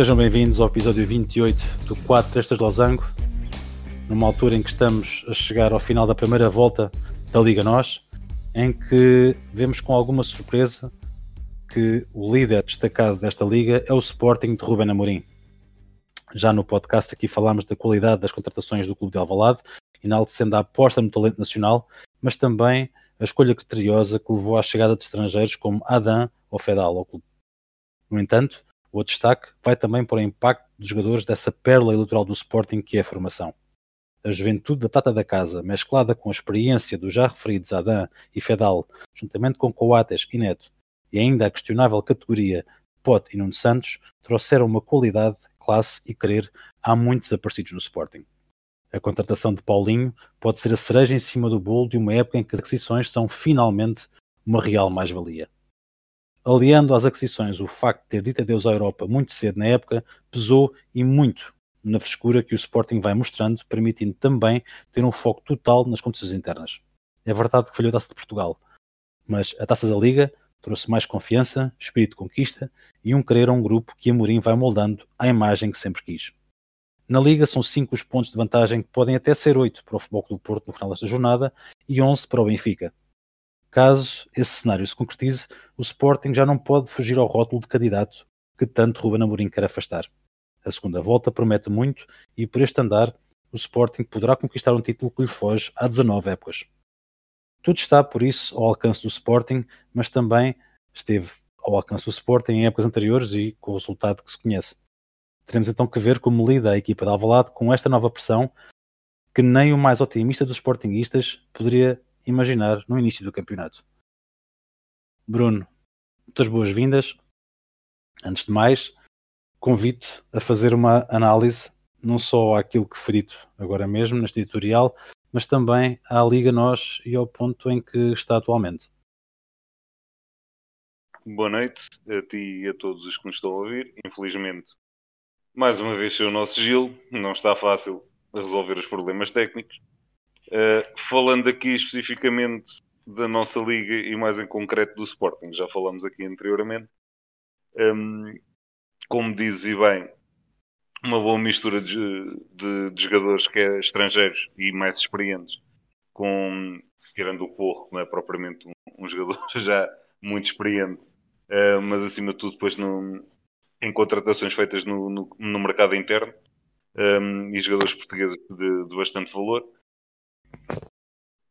Sejam bem-vindos ao episódio 28 do 4 Trestas de Losango, numa altura em que estamos a chegar ao final da primeira volta da Liga Nós, em que vemos com alguma surpresa que o líder destacado desta liga é o Sporting de Ruben Amorim. Já no podcast aqui falámos da qualidade das contratações do Clube de Alvalade, enaltecendo a aposta no talento nacional, mas também a escolha criteriosa que levou à chegada de estrangeiros como Adam ou Fedal ao clube. No entanto, o destaque vai também para o impacto dos jogadores dessa pérola eleitoral do Sporting que é a formação. A juventude da prata da casa, mesclada com a experiência dos já referidos Adam e Fedal, juntamente com Coates e Neto, e ainda a questionável categoria Pote e Nuno Santos, trouxeram uma qualidade, classe e querer há muitos aparecidos no Sporting. A contratação de Paulinho pode ser a cereja em cima do bolo de uma época em que as aquisições são finalmente uma real mais-valia aliando às aquisições o facto de ter dito adeus à Europa muito cedo na época, pesou e muito na frescura que o Sporting vai mostrando, permitindo também ter um foco total nas competições internas. É verdade que falhou a Taça de Portugal, mas a Taça da Liga trouxe mais confiança, espírito de conquista e um querer a um grupo que Amorim vai moldando à imagem que sempre quis. Na Liga são 5 os pontos de vantagem que podem até ser 8 para o Futebol do Porto no final desta jornada e 11 para o Benfica, Caso esse cenário se concretize, o Sporting já não pode fugir ao rótulo de candidato que tanto Ruben Amorim quer afastar. A segunda volta promete muito e por este andar o Sporting poderá conquistar um título que lhe foge há 19 épocas. Tudo está, por isso, ao alcance do Sporting, mas também esteve ao alcance do Sporting em épocas anteriores e com o resultado que se conhece. Teremos então que ver como lida a equipa de Alvalade com esta nova pressão que nem o mais otimista dos Sportingistas poderia imaginar no início do campeonato. Bruno, muitas boas-vindas. Antes de mais, convido a fazer uma análise não só àquilo que foi dito agora mesmo neste editorial, mas também à Liga Nós e ao ponto em que está atualmente. Boa noite a ti e a todos os que nos estão a ouvir. Infelizmente, mais uma vez, o nosso Gil não está fácil resolver os problemas técnicos. Uh, falando aqui especificamente da nossa liga e mais em concreto do Sporting, já falamos aqui anteriormente. Um, como dizes e bem, uma boa mistura de, de, de, jogadores que é estrangeiros e mais experientes, com tirando o Porro, que não é propriamente um, um jogador já muito experiente, uh, mas acima de tudo depois no, em contratações feitas no, no, no mercado interno um, e jogadores portugueses de, de bastante valor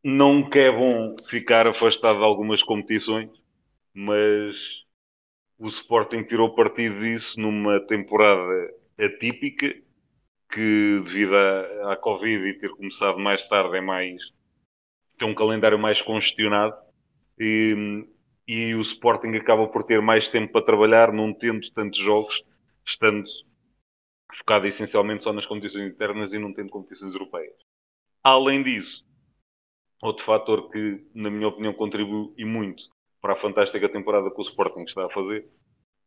não que é bom ficar afastado de algumas competições, mas o Sporting tirou partido disso numa temporada atípica que devido à, à Covid e ter começado mais tarde é mais tem um calendário mais congestionado e, e o Sporting acaba por ter mais tempo para trabalhar, não tendo tantos jogos, estando focado essencialmente só nas competições internas e não tendo competições europeias. Além disso, outro fator que, na minha opinião, contribui e muito para a fantástica temporada que o Sporting está a fazer,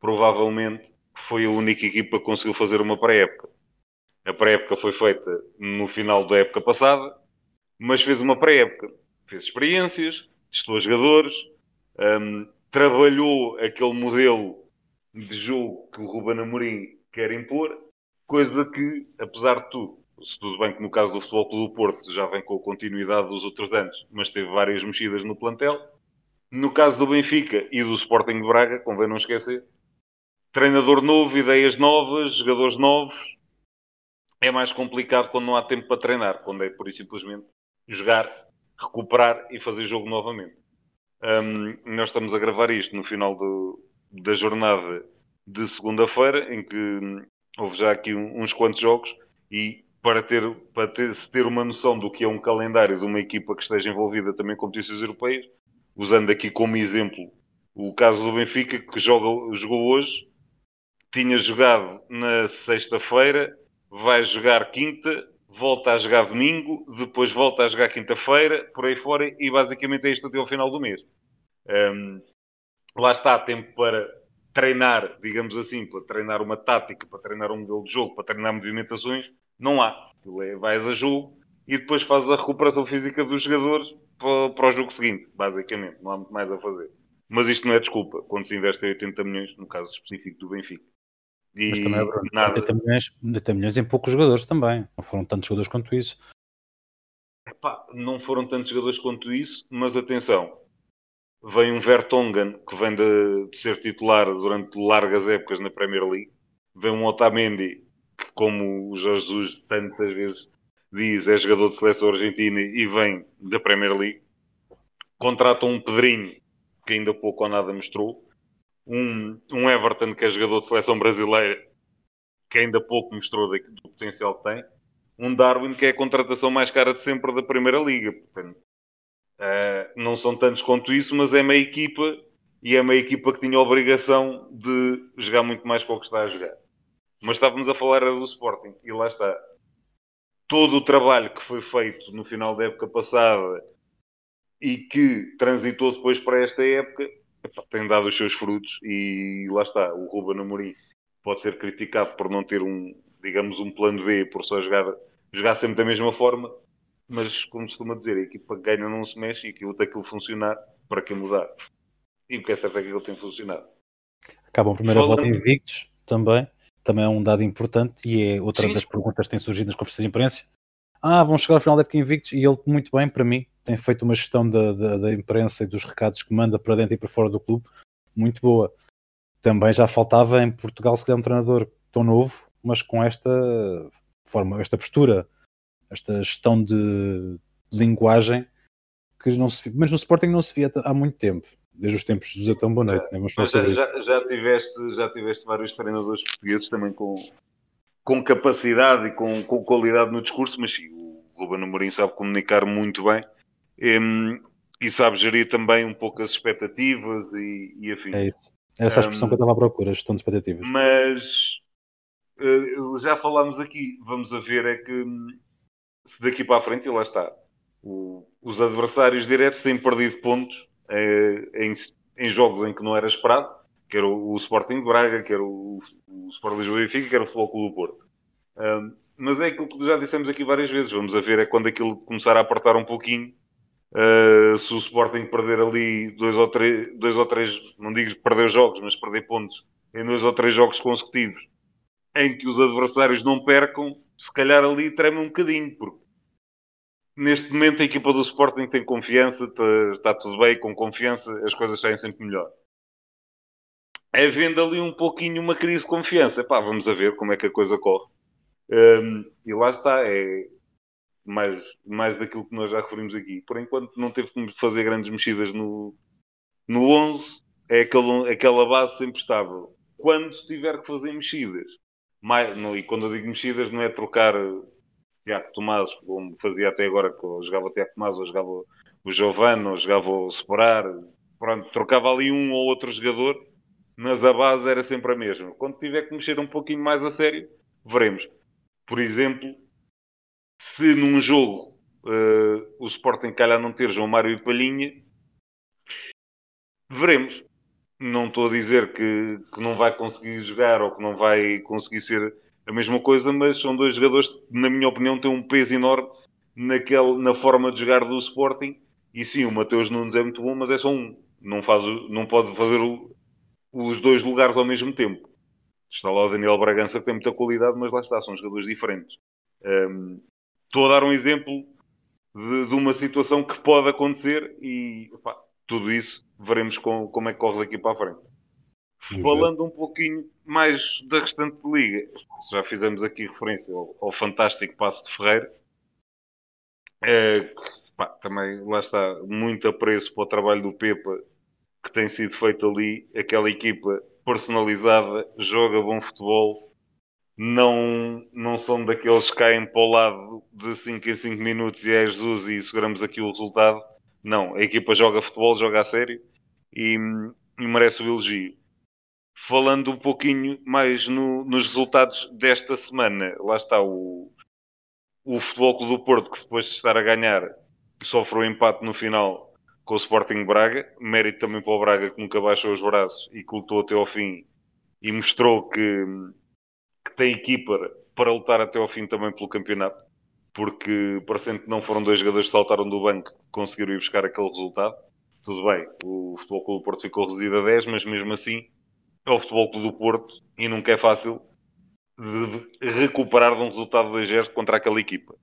provavelmente foi a única equipa que conseguiu fazer uma pré-época. A pré-época foi feita no final da época passada, mas fez uma pré-época. Fez experiências, testou jogadores, um, trabalhou aquele modelo de jogo que o Ruben Amorim quer impor, coisa que, apesar de tudo, se tudo bem que no caso do Futebol Clube do Porto já vem com a continuidade dos outros anos, mas teve várias mexidas no plantel. No caso do Benfica e do Sporting de Braga, convém não esquecer, treinador novo, ideias novas, jogadores novos. É mais complicado quando não há tempo para treinar, quando é por e simplesmente jogar, recuperar e fazer jogo novamente. Um, nós estamos a gravar isto no final do, da jornada de segunda-feira, em que houve já aqui uns quantos jogos e para ter, para ter, se ter uma noção do que é um calendário de uma equipa que esteja envolvida também com competições europeias, usando aqui como exemplo o caso do Benfica, que joga, jogou hoje, tinha jogado na sexta-feira, vai jogar quinta, volta a jogar domingo, depois volta a jogar quinta-feira, por aí fora, e basicamente é isto até ao final do mês. Um, lá está, tempo para treinar, digamos assim, para treinar uma tática, para treinar um modelo de jogo, para treinar movimentações, não há. É, vais a jogo e depois fazes a recuperação física dos jogadores para, para, o jogo seguinte, basicamente. Não há muito mais a fazer. Mas isto não é desculpa quando se investe 80 milhões, no caso específico do Benfica. E Mas também é. Nada... 80 milhões, 80 milhões em poucos jogadores também. Não foram tantos jogadores quanto isso. Epá, não foram tantos jogadores quanto isso, mas atenção. Vem um Vertonghen, que vem de, de ser titular durante largas épocas na Premier League. Vem um Otamendi, como o Jorge Jesus tantas vezes diz, é jogador de seleção argentina e vem da Premier League. Contratam um Pedrinho, que ainda pouco ou nada mostrou um, um Everton que é jogador de seleção brasileira, que ainda pouco mostrou do, do potencial que tem, um Darwin que é a contratação mais cara de sempre da Primeira Liga. Portanto, uh, não são tantos quanto isso, mas é uma equipa e é uma equipa que tinha a obrigação de jogar muito mais para o que está a jogar. Mas estávamos a falar do Sporting e lá está. Todo o trabalho que foi feito no final da época passada e que transitou depois para esta época tem dado os seus frutos e lá está, o Ruben Amorim pode ser criticado por não ter um, digamos, um plano B, por só jogar, jogar sempre da mesma forma, mas como se costuma dizer, a equipa que ganha não se mexe e aquilo tem que funcionar para que mudar. E o que é certo é que ele tem funcionado. Acabam a primeira volta invictos também, também é um dado importante e é outra Sim. das perguntas que tem surgido nas conferências de imprensa. Ah, vão chegar ao final da época invictos e ele muito bem para mim, tem feito uma gestão da, da, da, imprensa e dos recados que manda para dentro e para fora do clube muito boa. Também já faltava em Portugal se calhar um treinador tão novo, mas com esta forma, esta postura, esta gestão de, de linguagem que não se mas no Sporting não se via há muito tempo, desde os tempos de José Tão Bonete. Né? já, já, já, tiveste, já tiveste vários treinadores portugueses também com, com capacidade e com, com qualidade no discurso, mas sim, o Ruben Amorim sabe comunicar muito bem um, e sabe gerir também um pouco as expectativas e, e afim. É isso. É essa a expressão um, que eu estava à procura, gestão de expectativas. Mas uh, já falámos aqui, vamos a ver é que se daqui para a frente, e lá está, o, os adversários diretos têm perdido pontos em, em, jogos em que não era esperado, que era o, o Sporting de Braga, que era o, o Sport Lisboa e que era o Futebol Clube do Porto. Um, mas é aquilo que já dissemos aqui várias vezes. Vamos a ver é quando aquilo começar a apertar um pouquinho Uh, se o Sporting perder ali dois ou, três, dois ou três, não digo perder jogos, mas perder pontos em dois ou três jogos consecutivos, em que os adversários não percam, se calhar ali treme um bocadinho, porque neste momento a equipa do Sporting tem confiança, está, está tudo bem, com confiança, as coisas saem sempre melhor. É vendo ali um pouquinho uma crise de confiança. Pá, vamos a ver como é que a coisa corre. Um, e lá está, é, mais, mais daquilo que nós já referimos aqui. Por enquanto não teve que fazer grandes mexidas no, no 11, é aquele, aquela base sempre estável. Quando tiver que fazer mexidas, mais, não, e quando eu digo mexidas não é trocar Tiago Tomás, como fazia até agora, que eu jogava Tiago Tomás, ou jogava o Giovanni, ou jogava o Separar, pronto, trocava ali um ou outro jogador, mas a base era sempre a mesma. Quando tiver que mexer um pouquinho mais a sério, veremos. Por exemplo, se num jogo uh, o Sporting calhar não ter João Mário e Palhinha, veremos. Não estou a dizer que, que não vai conseguir jogar ou que não vai conseguir ser a mesma coisa, mas são dois jogadores que, na minha opinião, têm um peso enorme naquele, na forma de jogar do Sporting. E sim, o Mateus Nunes é muito bom, mas é só um. Não, faz, não pode fazer o, os dois lugares ao mesmo tempo. Está lá o Daniel Bragança que tem muita qualidade, mas lá está, são jogadores diferentes. Um, estou a dar um exemplo de, de, uma situação que pode acontecer e opa, tudo isso veremos com, como é que corre daqui para a frente. Falando um pouquinho mais da restante liga, já fizemos aqui referência ao, ao fantástico Passo de Ferreira. É, pá, também lá está muito apreço para o trabalho do Pepa que tem sido feito ali. Aquela equipa personalizada, joga bom futebol, não, não são daqueles que caem para o lado de 5 em 5 minutos e é Jesus e seguramos aqui o resultado. Não, a equipa joga futebol, joga a sério e, e merece o elogio. Falando um pouquinho mais no, nos resultados desta semana, lá está o, o Futebol Clube do Porto, que depois de estar a ganhar, sofre um empate no final com o Sporting Braga. Mérito também para o Braga, que nunca baixou os braços e que lutou até ao fim e mostrou que que tem equipa para lutar até ao fim também pelo campeonato, porque parecendo que não foram dois jogadores que saltaram do banco que conseguiram ir buscar aquele resultado. Tudo bem, o Futebol Clube do Porto ficou reduzido a 10, mas mesmo assim ao Futebol Clube do Porto e nunca é fácil de recuperar de um resultado 2 contra aquela equipa.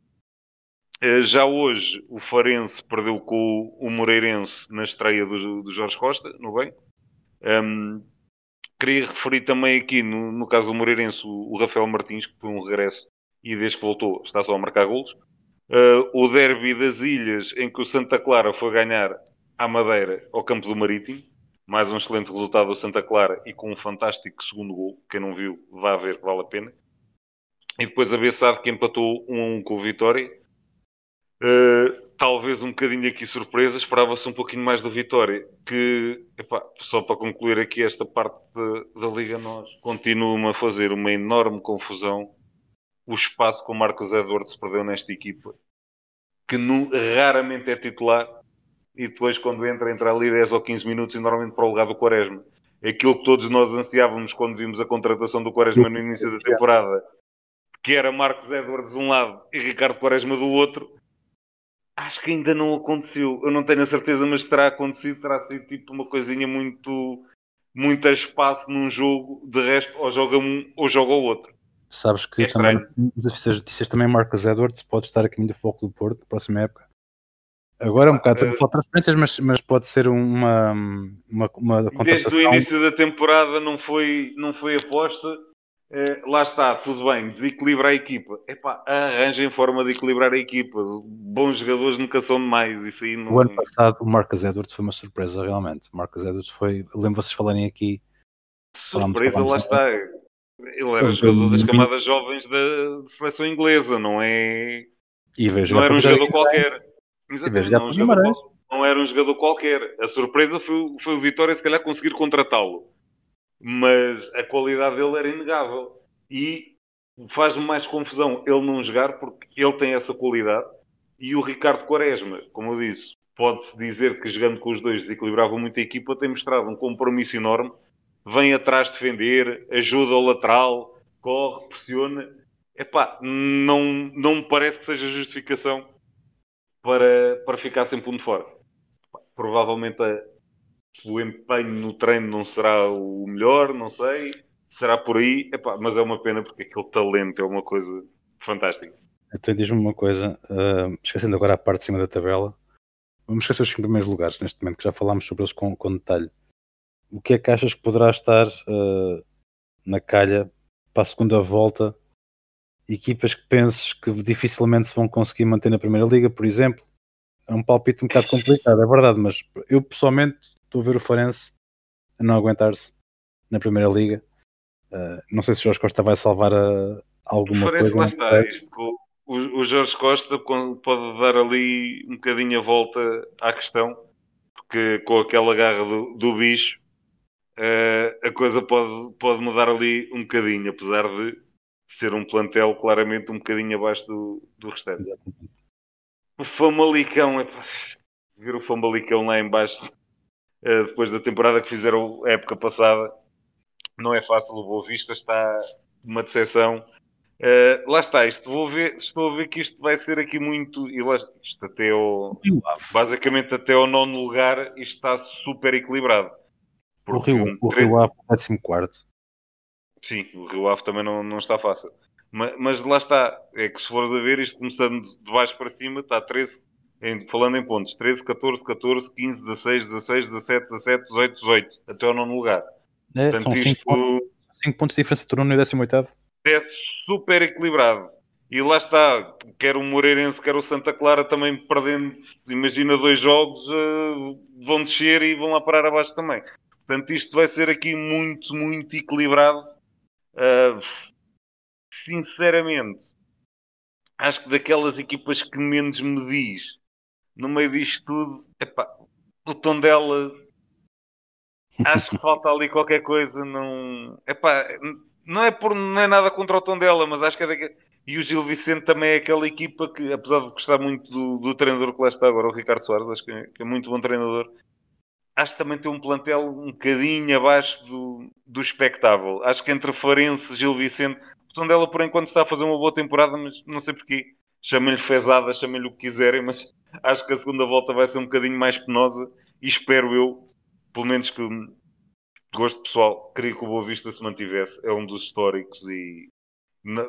Eh, já hoje o Farense perdeu com o Moreirense na estreia do, do Jorge Costa, no bem. Um, queria referir também aqui, no, no caso do Moreirense, o, o, Rafael Martins, que foi um regresso e desde que voltou está só a marcar golos. Uh, o derby das Ilhas, em que o Santa Clara foi ganhar à Madeira, ao campo do Marítimo. Mais um excelente resultado do Santa Clara e com um fantástico segundo gol. Quem não viu, vá ver, vale a pena. E depois a Bessade que empatou 1 a 1 com o Vitória. Uh, talvez um bocadinho aqui surpresa, esperava-se um pouquinho mais do Vitória, que, epá, só para concluir aqui esta parte de, da Liga Nós, continua a fazer uma enorme confusão o espaço que o Marcos Edwards perdeu nesta equipa, que no, raramente é titular, e depois quando entra, entra ali 10 ou 15 minutos e normalmente para o lugar do Quaresma. Aquilo que todos nós ansiávamos quando vimos a contratação do Quaresma no início da temporada, que era Marcos Edwards de um lado e Ricardo Quaresma do outro, acho que ainda não aconteceu. Eu não tenho a certeza, mas terá acontecido. Terá sido tipo uma coisinha muito, muito a espaço num jogo. De resto, ou joga um ou joga o outro. Sabes que é também, notícias também Marcos Edwards pode estar a caminho do Foco do Porto na próxima época. Agora é um bocado uh, só transferências, mas, mas pode ser uma, uma, uma Desde o início da temporada não foi, não foi aposta é, lá está, tudo bem, desequilibra a equipa. Epá, arranjem forma de equilibrar a equipa. Bons jogadores nunca são demais. Isso aí não... O ano passado o Marcus Edwards foi uma surpresa, realmente. O Marcus Edwards foi, lembro vocês falarem aqui. Surpresa, lá está. Ele era jogador das camadas jovens da seleção inglesa, não é. não era um jogador qualquer. Exatamente, não, um jogador, não era um jogador qualquer. A surpresa foi, foi o Vitória, se calhar, conseguir contratá-lo mas a qualidade dele era inegável. E faz-me mais confusão ele não jogar porque ele tem essa qualidade. E o Ricardo Quaresma, como eu disse, pode-se dizer que jogando com os dois desequilibrava muito a equipa, tem mostrado um compromisso enorme. Vem atrás defender, ajuda ao lateral, corre, pressiona. Epá, não, não me parece que seja justificação para, para ficar sempre um de fora. Provavelmente a, o empenho no treino não será o melhor, não sei. Será por aí, Epá, mas é uma pena porque aquele talento é uma coisa fantástica. Então diz-me uma coisa, uh, esquecendo agora a parte de cima da tabela, vamos esquecer os cinco primeiros lugares neste momento, que já falámos sobre eles com, com detalhe. O que é que achas que poderá estar uh, na calha para a segunda volta? Equipas que penses que dificilmente se vão conseguir manter na Primeira Liga, por exemplo? É um palpite um bocado complicado, é verdade, mas eu pessoalmente estou a ver o Forense a não aguentar-se na Primeira Liga. Uh, não sei se o Jorge Costa vai salvar a, ah, alguma o coisa. Lá está, isto, o, o Jorge Costa pode dar ali um bocadinho a volta à questão, porque com aquela garra do, do bicho uh, a coisa pode, pode mudar ali um bocadinho, apesar de ser um plantel claramente um bocadinho abaixo do, do restante. Exatamente. O Famalicão, é ver o Famalicão lá embaixo eh, depois da temporada que fizeram a época passada. Não é fácil, o Boa Vista está uma decepção. Uh, lá está, isto vou ver, estou a ver que isto vai ser aqui muito. E lá, isto até ao, basicamente até ao nono lugar, isto está super equilibrado. O Rio, o Rio Ave, 14. Sim, o Rio Ave também não, não está fácil. Mas, mas, lá está, é que se fores a ver, isto começando de baixo para cima, está 13, em, falando em pontos, 13, 14, 14, 15, 16, 16, 17, 17, 18, 18, até o nono lugar. É, Portanto, são 5 isto... pontos, pontos de diferença entre o nono e o 18. É super equilibrado. E lá está, quer o Moreirense, quer o Santa Clara também perdendo, imagina dois jogos, uh, vão descer e vão lá parar abaixo também. Portanto, isto vai ser aqui muito, muito equilibrado. Uh, sinceramente, acho que daquelas equipas que menos me diz no meio disto tudo, epá, o tom dela acho que falta ali qualquer coisa. Não, epá, não, é por, não é nada contra o tom dela, mas acho que é daquele... E o Gil Vicente também é aquela equipa que, apesar de gostar muito do, do treinador que lá está agora, o Ricardo Soares, acho que é, que é muito bom treinador, acho que também tem um plantel um bocadinho abaixo do, do espectável. Acho que entre Farense Gil Vicente, o tom dela por enquanto está a fazer uma boa temporada, mas não sei porquê chamem-lhe fezada, chamem-lhe o que quiserem, mas acho que a segunda volta vai ser um bocadinho mais penosa e espero eu, pelo menos que, gosto pessoal, queria que o Boa Vista se mantivesse. É um dos históricos e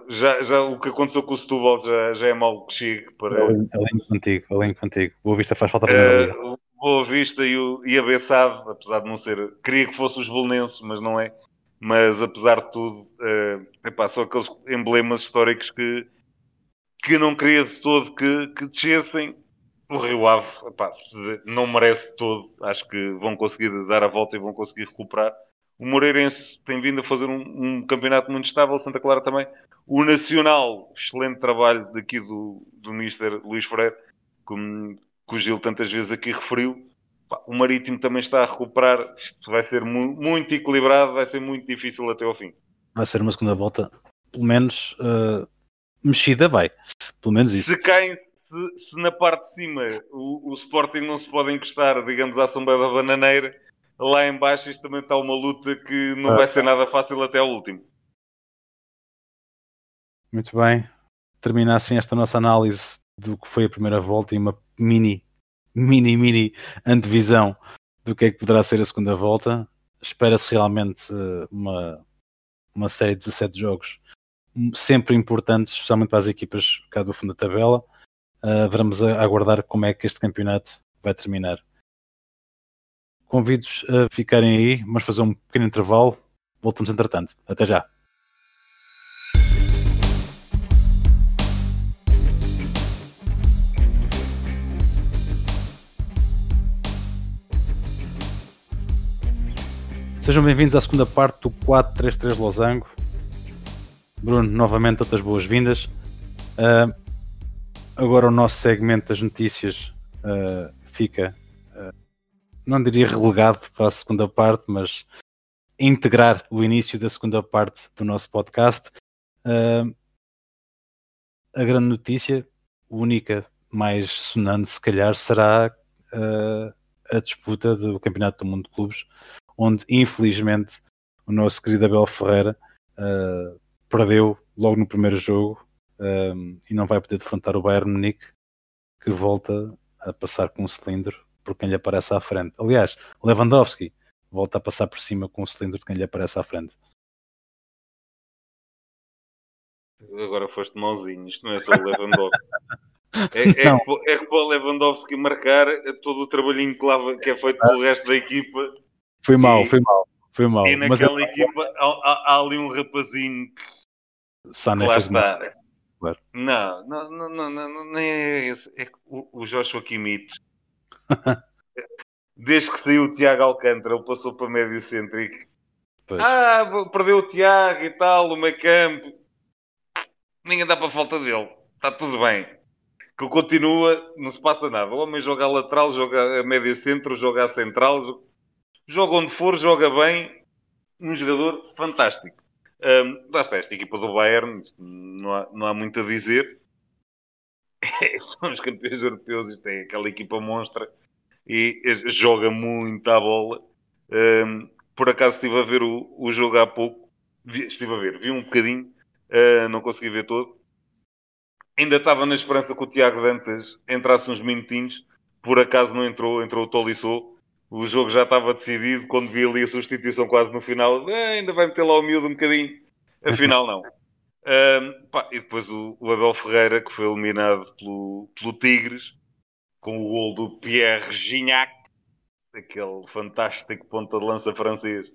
já, já o que aconteceu com o Setúbal já, já é mal que chegue para. Além, além contigo, além contigo. Boa Vista faz falta para uh, Boa Vista e, o, e a Bessade, apesar de não ser. Queria que fosse os Belenenses, mas não é. Mas apesar de tudo, uh, epá, são aqueles emblemas históricos que, que não queria de todo que, que descessem. O Rio Ave epá, não merece todo. Acho que vão conseguir dar a volta e vão conseguir recuperar. O Moreirense tem vindo a fazer um, um, campeonato muito estável, Santa Clara também. O Nacional, excelente trabalho daqui do, do Mister Luís Freire, como, que o Gil tantas vezes aqui referiu. O Marítimo também está a recuperar. Isto vai ser mu muito equilibrado, vai ser muito difícil até ao fim. Vai ser uma segunda volta, pelo menos uh, mexida, vai. Pelo menos isso. Se caem, se, se na parte de cima o, o Sporting não se pode encostar, digamos, à sombra da bananeira lá embaixo isto também está uma luta que não ah. vai ser nada fácil até ao último. Muito bem. Termina assim esta nossa análise do que foi a primeira volta e uma mini, mini, mini antevisão do que é que poderá ser a segunda volta. Espera-se realmente eh, uma, uma série de 17 jogos sempre importantes, especialmente para as equipas cá do fundo da tabela. Uh, vamos aguardar como é que este campeonato vai terminar. Convido-os a ficarem aí, vamos fazer um pequeno intervalo. Voltamos entretanto. Até já. Sejam bem-vindos à segunda parte do 433 Losango. Bruno, novamente, outras boas-vindas. Uh, agora o nosso segmento das notícias uh, fica não diria relegado para a segunda parte, mas integrar o início da segunda parte do nosso podcast. Uh, a grande notícia, única mais sonante, se calhar, será uh, a disputa do Campeonato do Mundo de Clubes, onde infelizmente o nosso querido Abel Ferreira uh, perdeu logo no primeiro jogo e não vai poder defrontar o Bayern Munique, que volta a passar com um cilindro por quem lhe aparece à frente. Aliás, Lewandowski volta a passar por cima com o cilindro de quem lhe aparece à frente. Agora foste mãozinho, isto não é só o Lewandowski. É, é, que, é que para o Lewandowski marcar todo o trabalhinho que, lá, que é feito pelo resto da equipa. Foi mal, e, foi mal, foi mal. E naquela Mas, equipa há, há, há, ali um rapazinho que, Sané lá está. Claro. Não, não, não, não, não, nem é esse. É o, o Joshua Kimmich Desde que saiu o Tiago Alcântara, ele passou para médio cêntrico. Ah, perdeu o Tiago e tal, o meio campo. Ninguém dá para falta dele. Está tudo bem. Que continua, não se passa nada. O homem joga a lateral, joga a médio centro, joga a central, joga onde for, joga bem. Um jogador fantástico. Um, lá está, esta equipa do Bayern, não há, não há muito a dizer. São os campeões europeus, isto é aquela equipa monstra e joga muito à bola. Um, por acaso estive a ver o, o jogo há pouco, vi, estive a ver, vi um bocadinho, uh, não consegui ver todo. Ainda estava na esperança que o Tiago Dantas entrasse uns minutinhos, por acaso não entrou, entrou o Tolisso. O jogo já estava decidido, quando vi ali a substituição quase no final, ah, ainda vai meter lá o miúdo um bocadinho. Afinal, não. Um, pá, e depois o, o, Abel Ferreira, que foi eliminado pelo, pelo Tigres, com o gol do Pierre Gignac, aquele fantástico ponta de lança francês,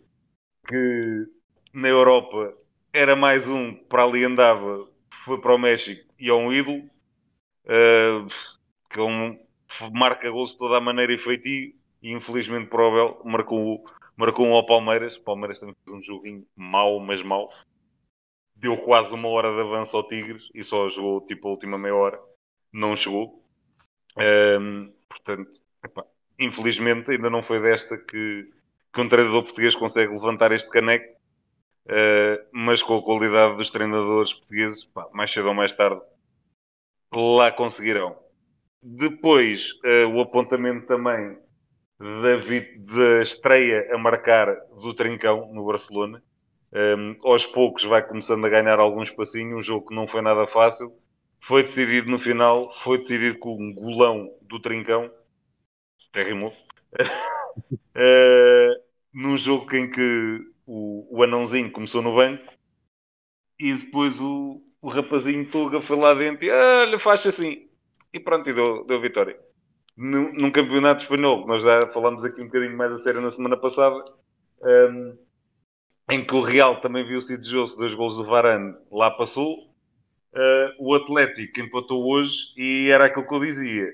que na Europa era mais um que para ali andava, foi para o México e é um ídolo, uh, que é um, marca gols de toda a maneira e feitio, e infelizmente para o Abel marcou, marcou um ao Palmeiras. Palmeiras também fez um joguinho mau, mas mau. Deu quase uma hora de avanço ao Tigres e só jogou tipo a última meia hora. Não chegou. Um, portanto, epá, infelizmente ainda não foi desta que, que um treinador português consegue levantar este caneco, uh, mas com a qualidade dos treinadores portugueses, pá, mais cedo ou mais tarde, lá conseguirão. Depois, uh, o apontamento também da, da, estreia a marcar do Trincão no Barcelona. Um, aos poucos vai começando a ganhar algum espacinho, um jogo que não foi nada fácil foi decidido no final, foi decidido com um golão do Trincão. Até rimou. uh, num jogo em que o, o anãozinho começou no banco e depois o, o rapazinho Tuga foi lá dentro e olha, faz assim. E pronto, e deu, deu vitória. Num, campeonato espanhol, nós já falámos aqui um bocadinho mais a sério na semana passada, um, em que o Real também viu-se invejoso dois gols do Varane, lá passou. Uh, o Atlético empatou hoje e era aquilo que eu dizia.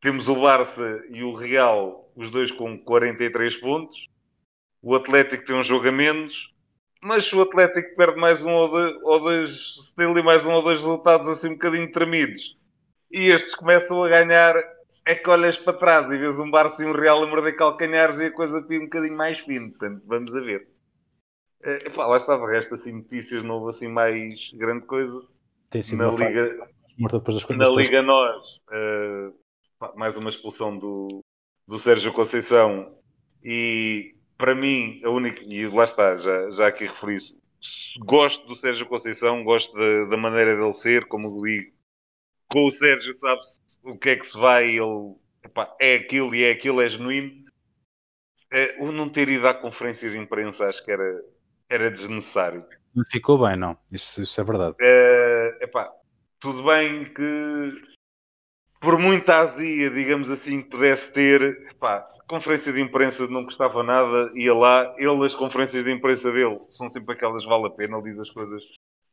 Temos o Barça e o Real, os dois com 43 pontos. O Atlético tem um jogo a menos, mas o Atlético perde mais um ou dois se tem ali mais um ou dois resultados assim um bocadinho tremidos, e estes começam a ganhar, é que olhas para trás e vês um Barça e um Real a morder calcanhares e a coisa fica um bocadinho mais fino. Portanto, vamos a ver. É, epá, lá estava, resto assim, notícias, não houve assim mais grande coisa. Tem sido na Liga, morta depois das na Liga Nós, uh, pá, mais uma expulsão do, do Sérgio Conceição e para mim, a única, e lá está, já, já aqui referi isso, gosto do Sérgio Conceição, gosto da, da maneira dele ser, como digo, com o Sérgio sabe-se o que é que se vai, ele epá, é aquilo e é aquilo, é genuíno. É, o não ter ido à conferência de imprensa acho que era, era desnecessário. Não ficou bem, não, isso, isso é verdade. É, epá, tudo bem que por muita azia, digamos assim, que pudesse ter, pá, conferência de imprensa não custava nada, ia lá, ele, as conferências de imprensa dele, são sempre aquelas vale a pena, ele diz as coisas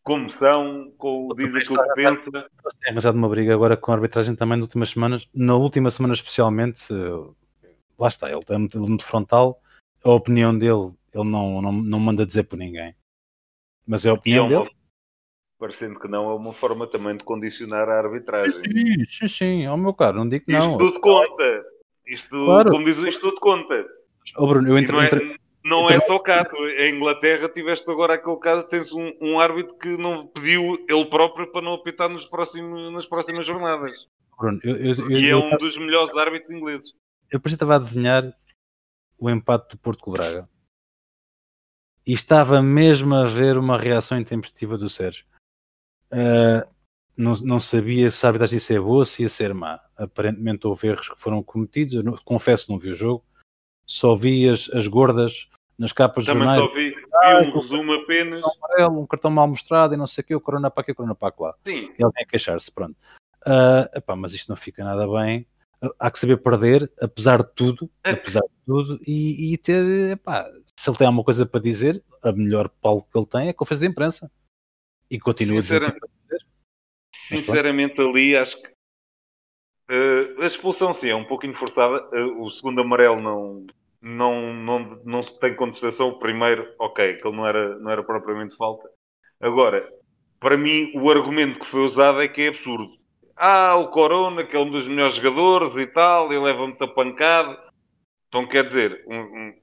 como são, com, diz aquilo que pensa. Tem arranjado uma briga agora com a arbitragem também nas últimas semanas, na última semana especialmente, lá está, ele está muito, muito frontal, a opinião dele, ele não, não, não manda dizer por ninguém. Mas é a opinião é uma, dele. Parecendo que não, é uma forma também de condicionar a arbitragem. Sim, sim, sim, ao meu caro, não digo que não. Isto tudo conta. Isto, Claro. como diz, isto tudo conta. Oh, Bruno, eu E entre, não é, entre- não é só cá. Em Inglaterra tiveste agora aquele caso, tens um, um árbitro que não pediu ele próprio para não apitar nos próximos, nas próximas jornadas. Bruno, eu, eu, eu, E é eu, um dos melhores árbitros ingleses. eu que estava a adivinhar o empate do Porto com o Braga. E estava mesmo a ver uma reação intempestiva do Sérgio. Ah, não, não sabia se a arbitragem ia ser boa, se ia ser má. Aparentemente houve erros que foram cometidos. Eu não- confesso que não vi o jogo. Só vi as, as gordas nas capas dos Também jornais. só vi, vi Ah, um resumo apenas. amarelo, um cartão mal mostrado e não sei o que, o corona para aqui, o corona para lá. Sim, E alguém a queixar-se, pronto. Ah, epá, mas isto não fica nada bem. Há que saber perder, apesar de tudo, É. apesar de tudo, e, e ter, epá, se ele tem alguma coisa para dizer, a melhor palco que ele tem é a conferência de imprensa. E continua a dizer que tem pronto. sinceramente ali acho que eh, a expulsão sim é um pouquinho forçada. Eh, o segundo amarelo não, não, não, não tem contestação. O primeiro, ok, que ele não era, não era propriamente falta. Agora, para mim, o argumento que foi usado é que é absurdo. Ah, o Corona, que é um dos melhores jogadores e tal, ele leva muita pancada. Então quer dizer, um, um,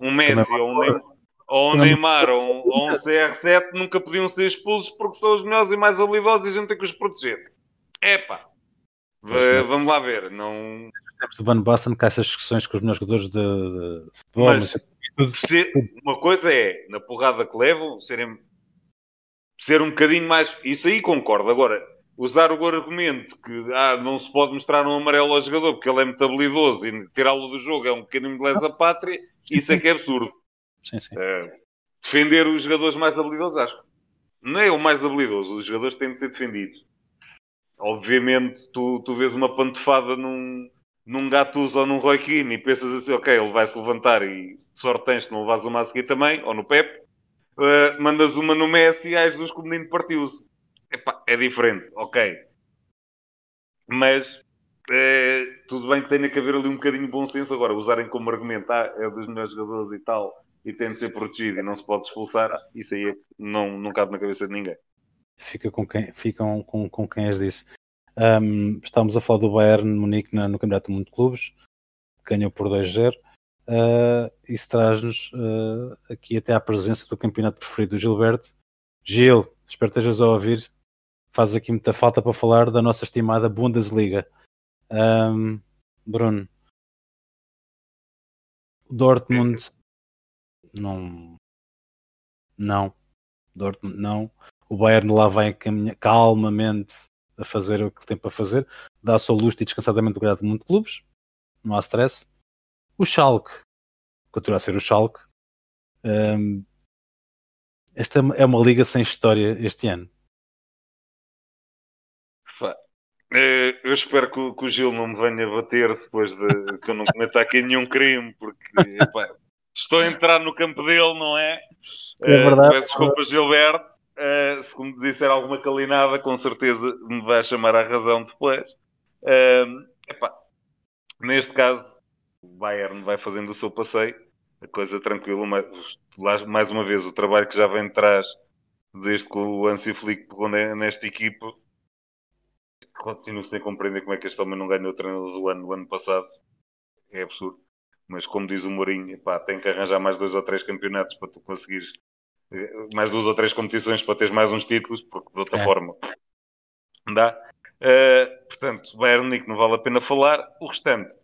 um Messi ou um, Neymar- ou um Neymar ou um, ou um CR7 nunca podiam ser expulsos porque são os melhores e mais habilidosos e a gente tem que os proteger. Epá, v- não. vamos lá ver. Não... Temos de Van Basten com essas discussões com os melhores jogadores de, de futebol, Mas- quê. Se- uma coisa é, na porrada que levam, serem, ser um bocadinho mais. Isso aí concordo. Agora, usar o argumento que ah, não se pode mostrar um amarelo ao jogador porque ele é muito habilidoso e tirá-lo do jogo é um bocadinho de lesa pátria, isso é que é absurdo. Sim, sim. Eh, defender os jogadores mais habilidosos, acho que não é o mais habilidoso, os jogadores têm de ser defendidos. Obviamente, tu, tu vês uma pantofada num, num Gattuso ou num Roy Keane e pensas assim, ok, ele vai se levantar e sorte tens se não levas uma a seguir também, ou no Pep, eh, mandas uma no Messi e as duas que o menino partiu-se. É diferente, ok. Mas eh, tudo bem que tenha que haver ali um bocadinho de bom senso agora, usarem como argumento, ah, é dos melhores jogadores e tal, e tem de ser protegido e não se pode expulsar, isso aí é que não, não cabe na cabeça de ninguém. Fica com quem, ficam com, com quem as disse. Ahm, estávamos a falar do Bayern Munique na- no Campeonato do Mundo de Clubes, ganhou por 2-0. Ah, isso traz-nos ah, aqui até à presença do campeonato preferido do Gilberto. Gil, espero que estejas a ouvir. Faz aqui muita falta para falar da nossa estimada Bundesliga. Ahm, Bruno, Dortmund não, não, Dortmund não. O Bayern lá vai calmamente a fazer o que tem para fazer, dá-se ao luxo e descansadamente do grado de de clubes, não há stress. O Schalke continua a ser o Schalke. Um, esta é uma liga sem história este ano. Eh, eu espero que, que, o Gil não me venha bater depois de que eu não cometa aqui nenhum crime, porque epá, estou a entrar no campo dele, não é? É eh, verdade. Uh, peço desculpa, Gilberto. Uh, se me disser alguma calinada, com certeza me vai chamar à razão depois. Uh, epá, neste caso, o Bayern vai fazendo o seu passeio, a coisa tranquila, mais, mais uma vez, o trabalho que já vem de trás desde que o Hansi Flick pegou nesta equipa continuo sem compreender como é que este homem não ganhou o do ano, do ano passado. É absurdo. Mas como diz o Mourinho, pá, tem que arranjar mais dois ou três campeonatos para tu conseguires mais duas ou três competições para teres mais uns títulos, porque de outra é. forma não dá. Uh, portanto, Bayern Nick não vale a pena falar. O restante.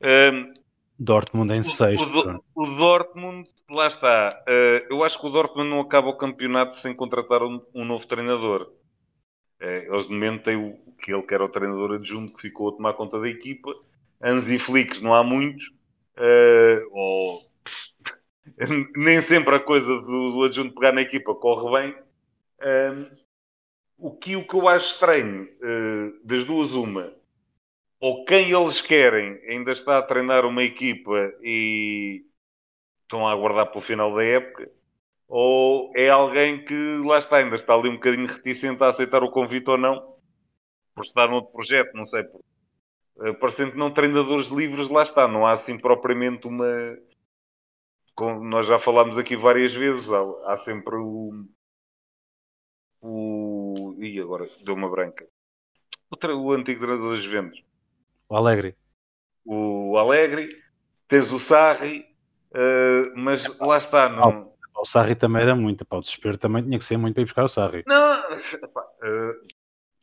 Uh, Dortmund em sexto. O, o, o, Dortmund, lá está. Uh, eu acho que o Dortmund não acaba o campeonato sem contratar um, um novo treinador. É, eles de momento têm o, que ele que era o treinador adjunto que ficou a tomar conta da equipa. E flicks não há muitos. Uh, ou... nem sempre a coisa do, do, adjunto pegar na equipa corre bem. Uh, o, que, o que eu acho estranho, uh, das duas, uma, ou quem eles querem ainda está a treinar uma equipa e estão a aguardar pelo final da época, ou é alguém que lá está, ainda está ali um bocadinho reticente a aceitar o convite ou não, por estar noutro projeto, não sei. Por, uh, parecendo que não treinadores livres, lá está, não há assim propriamente uma. Como nós já falámos aqui várias vezes, há, há sempre o. O. Ih, agora deu uma branca. O, o antigo treinador das Juventus. O Alegre. O Alegre, tens o Sarri, uh, mas lá está, não o Sarri também era muito, pá, o desespero também tinha que ser muito para ir buscar o Sarri. Não, uh,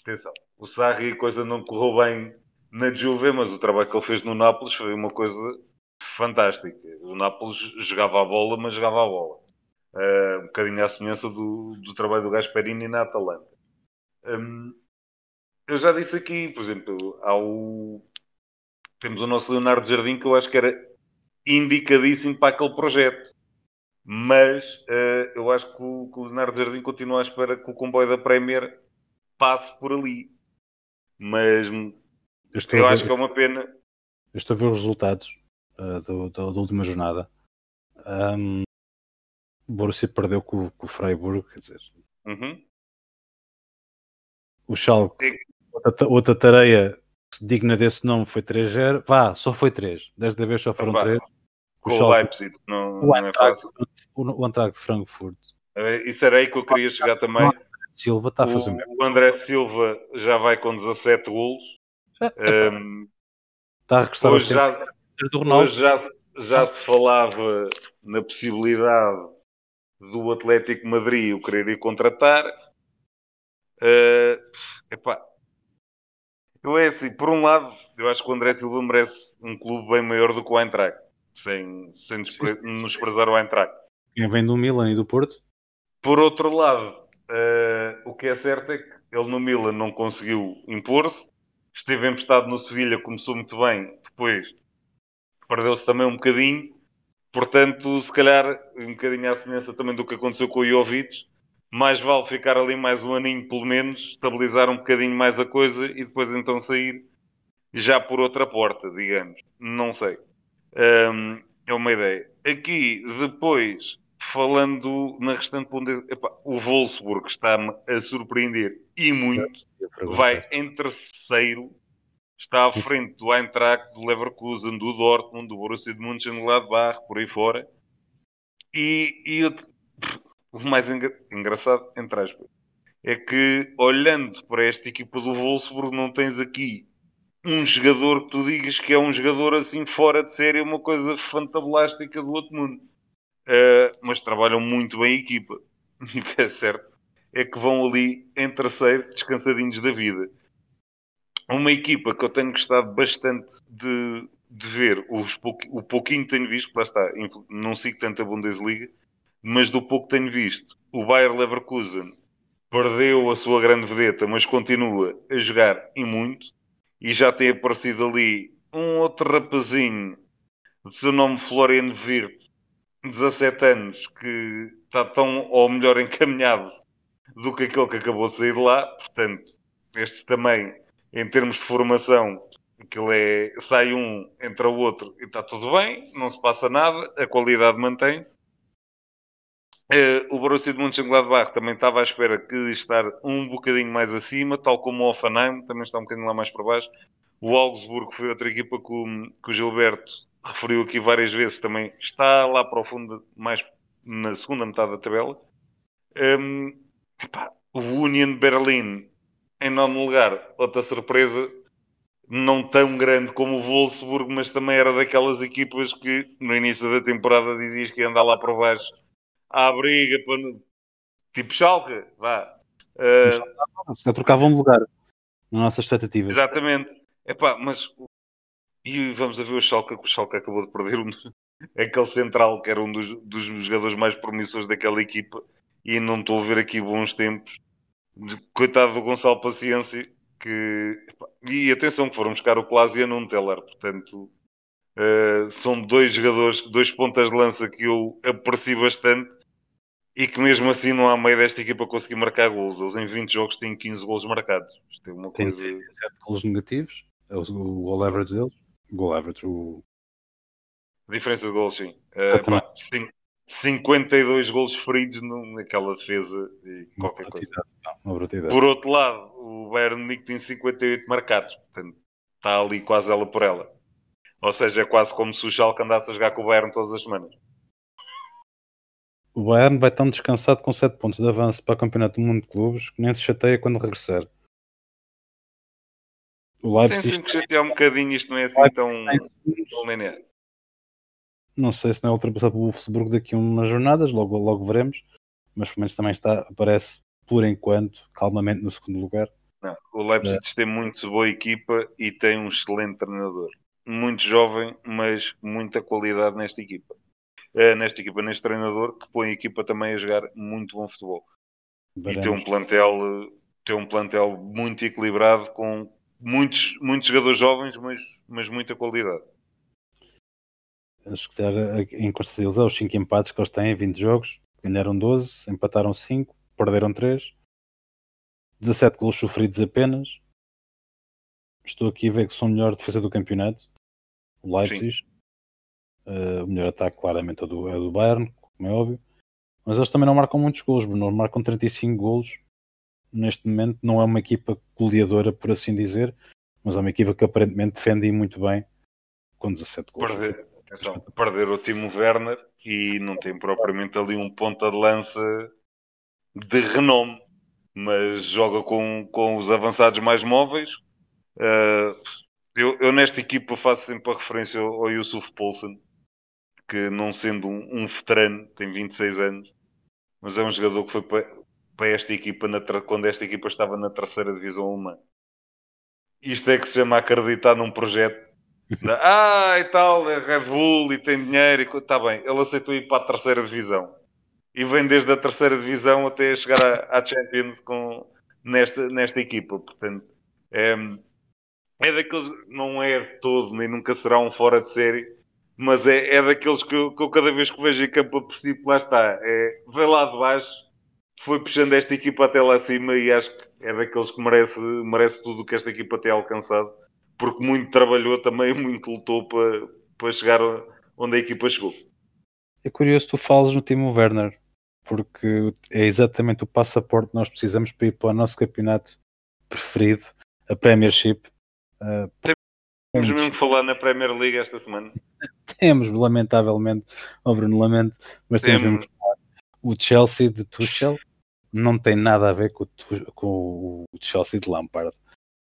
atenção, o Sarri a coisa não correu bem na Juve, mas o trabalho que ele fez no Nápoles foi uma coisa fantástica. O Nápoles jogava a bola, mas jogava a bola. Uh, um bocadinho à semelhança do, do trabalho do Gasperini na Atalanta. Um, eu já disse aqui, por exemplo, ao... temos o nosso Leonardo Jardim que eu acho que era indicadíssimo para aquele projeto mas uh, eu acho que o, que o Leonardo Jardim continua à espera que o comboio da Premier passe por ali. Mas eu, eu acho que é uma pena. Eu estou a ver os resultados uh, do, do, da última jornada. Um, o Borussia perdeu com, com o Freiburg, quer dizer. Uhum. O Schalke, outra, outra tareia digna desse nome foi 3-0. Vá, só foi 3. Desta vez só foram 3 com o, Leipzig, não, o não é fácil. O, o de Frankfurt. É, isso era aí que eu queria chegar também. O Silva está a fazer o, o André Silva já vai com 17 golos. Um, está a regressar hoje já, hoje já, já se falava na possibilidade do Atlético Madrid o querer ir contratar. Uh, epá, eu é assim, por um lado, eu acho que o André Silva merece um clube bem maior do que o Eintracht sem, sem desprezar o Eintracht. Quem vem do Milan e do Porto? Por outro lado, uh, o que é certo é que ele no Milan não conseguiu impor-se, esteve emprestado no Sevilha, começou muito bem, depois perdeu-se também um bocadinho, portanto, se calhar, um bocadinho à semelhança também do que aconteceu com o Jovic, mais vale ficar ali mais um aninho, pelo menos, estabilizar um bocadinho mais a coisa e depois então sair já por outra porta, digamos. Não sei. Um, é uma ideia. Aqui, depois, falando na restante Bundesliga, o Wolfsburg está-me a surpreender e muito. Vai em terceiro, está à sim, frente sim. do Eintracht, do Leverkusen, do Dortmund, do Borussia de Mönchengladbach, por aí fora. E, e eu, o mais engra, engraçado, entre aspas, é que olhando para esta equipa do Wolfsburg, não tens aqui um jogador que tu digas que é um jogador assim fora de série, uma coisa fantabulástica do outro mundo. Uh, mas trabalham muito bem a equipa. E o que é certo é que vão ali em terceiro, descansadinhos da vida. Uma equipa que eu tenho gostado bastante de, de ver, os o pouquinho que tenho visto, lá está, não sigo tanto a Bundesliga, mas do pouco que tenho visto, o Bayer Leverkusen perdeu a sua grande vedeta, mas continua a jogar e muito e já tem aparecido ali um outro rapazinho do seu nome Florian Wirtz, 17 anos, que está tão ou melhor encaminhado do que aquele que acabou de sair de lá. Portanto, estes também, em termos de formação, aquilo é, sai um, entra o outro e está tudo bem, não se passa nada, a qualidade mantém-se. Uh, o Borussia de Mönchengladbach também estava à espera que estar um bocadinho mais acima, tal como o Offenheim, também está um bocadinho lá mais para baixo. O Augsburgo foi outra equipa que o, que o Gilberto referiu aqui várias vezes, também está lá para o fundo, mais na segunda metade da tabela. Um, epá, o Union Berlin em nono lugar, outra surpresa, não tão grande como o Wolfsburg, mas também era daquelas equipas que no início da temporada dizias que ia andar lá para baixo à briga, para... tipo Schalke, vá. Uh... Se trocavam de lugar nas nossas expectativas. Exatamente. Epá, mas e vamos a ver o Schalke, que o Schalke acabou de perder um... aquele central que era um dos, dos jogadores mais promissores daquela equipa e não estou a ver aqui bons tempos. Coitado do Gonçalo Paciência, que e atenção que foram buscar o Plasia num Teller, portanto uh, são dois jogadores, dois pontas de lança que eu aprecio bastante e que mesmo assim não há meio desta equipa conseguir marcar gols. Eles em 20 jogos têm 15 gols marcados. Isto é uma Tem coisa... 7 gols negativos, é o, goal average deles. Goal average, o... A diferença de gols, sim. Uh, pá, 52 gols feridos naquela defesa e qualquer coisa. Por outro lado, o Bayern Munique tem 58 marcados, portanto está ali quase ela por ela. Ou seja, é quase como se o Schalke andasse a jogar com o Bayern todas as semanas. O Bayern vai tão descansado com 7 pontos de avanço para o Campeonato do Mundo de Clubes que nem se chateia quando regressar. O Leipzig... Tem que chatear um bocadinho, isto não é assim tão, tão linear. Não sei se não é ultrapassado pelo Wolfsburg daqui a umas jornadas, logo, logo veremos. Mas pelo menos também está, aparece por enquanto, calmamente no segundo lugar. Não, o Leipzig é. tem muito boa equipa e tem um excelente treinador. Muito jovem, mas muita qualidade nesta equipa. É, nesta equipa, neste treinador, que põe a equipa também a jogar muito bom futebol. Veremos. E tem um plantel, tem um plantel muito equilibrado com muitos, muitos jogadores jovens, mas, mas muita qualidade a escutar em constância deles os 5 empates que eles têm, 20 jogos, ganharam 12, empataram 5, perderam 3, 17 golos sofridos apenas. Estou aqui a ver que são a melhor defesa do campeonato, o Leipzig. Uh, o melhor ataque, claramente, é do, é do Bayern, como é óbvio. Mas eles também não marcam muitos golos, Bruno. Marcam 35 golos. Neste momento, não é uma equipa goleadora, por assim dizer, mas é uma equipa que aparentemente defende muito bem com 17 golos. Perder, Atenção, perder o Timo Werner e não tem propriamente ali um ponta de lança de renome, mas joga com, com os avançados mais móveis. Uh, eu, eu, nesta equipa faço sempre a referência ao, ao Yusuf Poulsen, que não sendo um, um, veterano, tem 26 anos, mas é um jogador que foi para, para esta equipa na, quando esta equipa estava na terceira divisão alemã. Isto é que se chama acreditar num projeto ah, e tal, é Red Bull e tem dinheiro, está bem. Ele aceitou ir para a terceira divisão e vem desde a terceira divisão até chegar à, à Champions com, nesta, nesta equipa. Portanto, é, é daqueles, não é todo, nem nunca será um fora de série, mas é, é daqueles que eu, que eu cada vez que vejo em campo a princípio, lá está. É, vem lá de baixo, foi puxando esta equipa até lá acima e acho que é daqueles que merece, merece tudo o que esta equipa tem alcançado porque muito trabalhou também, muito lutou para, para chegar onde a equipa chegou. É curioso tu falas no Timo Werner, porque é exatamente o passaporte que nós precisamos para ir para o nosso campeonato preferido, a Premiership. Uh, Temos mesmo que falar na Premier League esta semana. temos, lamentavelmente, oh Bruno, lamento, mas temos, temos mesmo que falar. O Chelsea de Tuchel não tem nada a ver com o, com o Chelsea de Lampard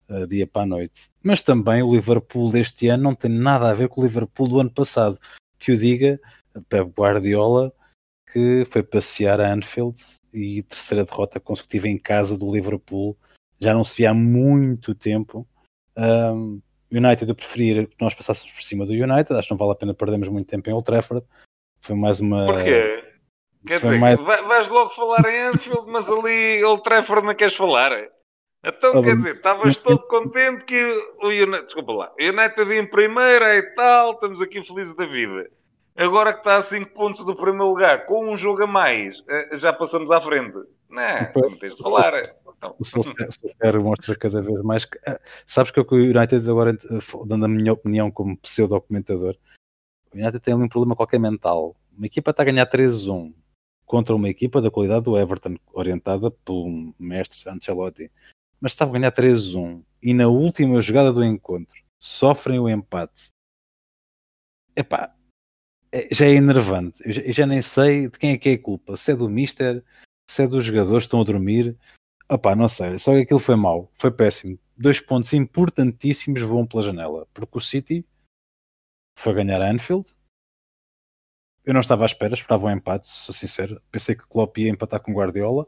uh, dia para a noite. Mas também o Liverpool deste ano não tem nada a ver com o Liverpool do ano passado. Que o diga Pep Guardiola, que foi passear a Anfield e terceira derrota consecutiva em casa do Liverpool. Já não se via há muito tempo. Um, United eu preferia que nós passássemos por cima do United, acho que não vale a pena perdermos muito tempo em Old Trafford. Foi mais uma. Porquê? Quer dizer, mais... vais logo falar em Anfield, mas ali Old Trafford não queres falar? Então, oh, quer dizer, estavas todo contente que o United, desculpa lá, o United em primeira e tal, estamos aqui felizes da vida. Agora que está a 5 pontos do primeiro lugar, com um jogo a mais, eh, já passamos à frente. Não, não tens de falar. Então. O Solskjaer mostra cada vez mais que. Eh, sabes que é o United, agora, dando a minha opinião como pseudo-comentador, o United tem ali um problema qualquer mental. Uma equipa está a ganhar 3-1 contra uma equipa da qualidade do Everton, orientada pelo mestre Ancelotti mas estava a ganhar 3-1 e na última jogada do encontro sofrem o empate. Epá, é, já é enervante. Eu já, eu já, nem sei de quem é que é a culpa. Se é do Mister, se é dos jogadores que estão a dormir. Opá, não sei. Só que aquilo foi mau. Foi péssimo. Dois pontos importantíssimos vão pela janela. Porque o City foi ganhar a Anfield. Eu não estava à espera, esperava um empate, sou sincero. Pensei que Klopp ia empatar com Guardiola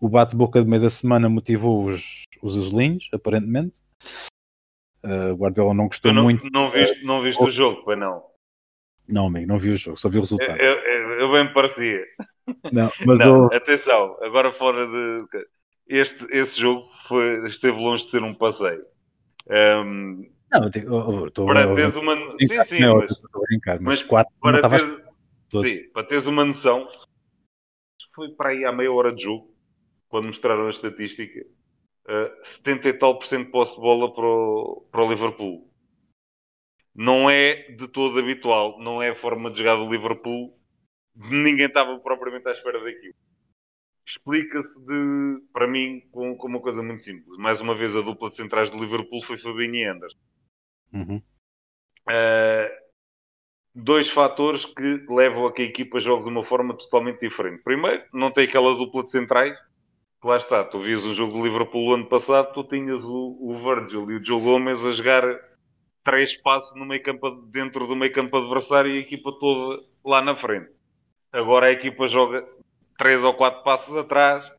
o bate-boca de meio da semana motivou os, os azulinhos, aparentemente. Uh, Guardiola não gostou não, muito. Não viste, não viste o jogo, foi não? Não, amigo, não vi o jogo, só vi o resultado. Eu, eu, eu bem me parecia. Não, mas não, atenção, agora fora de. Este, esse jogo foi, esteve longe de ser um passeio. Um, não, estou para teres uma. Sim, sim, não, mas, estou a brincar, mas, mas quatro para, teres, sim, para teres uma noção, foi para aí à meia hora de jogo quando mostraram a estatística, uh, 70 e tal por cento de posse de bola para o, para o Liverpool. Não é de todo habitual, não é a forma de jogar do Liverpool. Ninguém estava propriamente à espera daquilo. Explica-se, de, para mim, com, com, uma coisa muito simples. Mais uma vez, a dupla de centrais do Liverpool foi Fabinho e Anders. Uhum. Uh, dois fatores que levam a que a equipa jogue de uma forma totalmente diferente. Primeiro, não tem aquela dupla de centrais lá está, tu vias o jogo do Liverpool ano passado, tu tinhas o, o Virgil e o Joe Gomes a jogar três passos no meio campo, dentro do meio campo adversário e a equipa toda lá na frente. Agora a equipa joga três ou quatro passos atrás,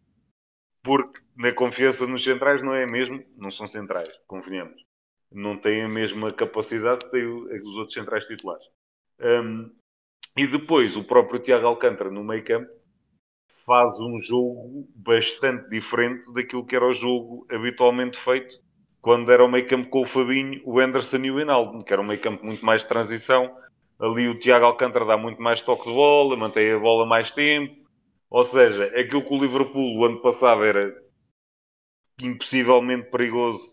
porque na confiança nos centrais não é mesmo, não são centrais, convenhamos. Não têm a mesma capacidade que têm os outros centrais titulares. Um, e depois o próprio Tiago Alcântara no meio campo faz um jogo bastante diferente daquilo que era o jogo habitualmente feito quando era o meio campo com o Fabinho, o Anderson e o Hinaldo, que era um meio campo muito mais de transição. Ali o Tiago Alcântara dá muito mais toque de bola, mantém a bola mais tempo. Ou seja, aquilo que o Liverpool o ano passado era impossivelmente perigoso,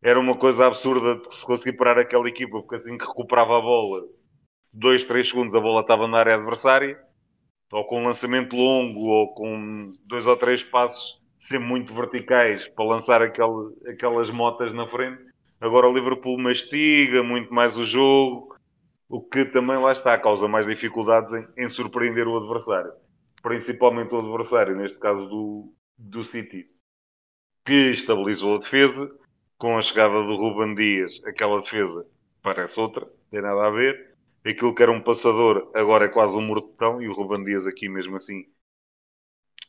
era uma coisa absurda de se conseguir parar aquela equipa, porque assim que recuperava a bola, dois, três segundos a bola estava na área adversária ou com um lançamento longo, ou com dois ou três passos sempre muito verticais para lançar aquele, aquelas motas na frente. Agora o Liverpool mastiga muito mais o jogo, o que também lá está, causa mais dificuldades em, em surpreender o adversário. Principalmente o adversário, neste caso do, do City, que estabilizou a defesa, com a chegada do Ruben Dias, aquela defesa parece outra, tem nada a ver aquilo que era um passador agora é quase um mortão e o Ruben Dias aqui mesmo assim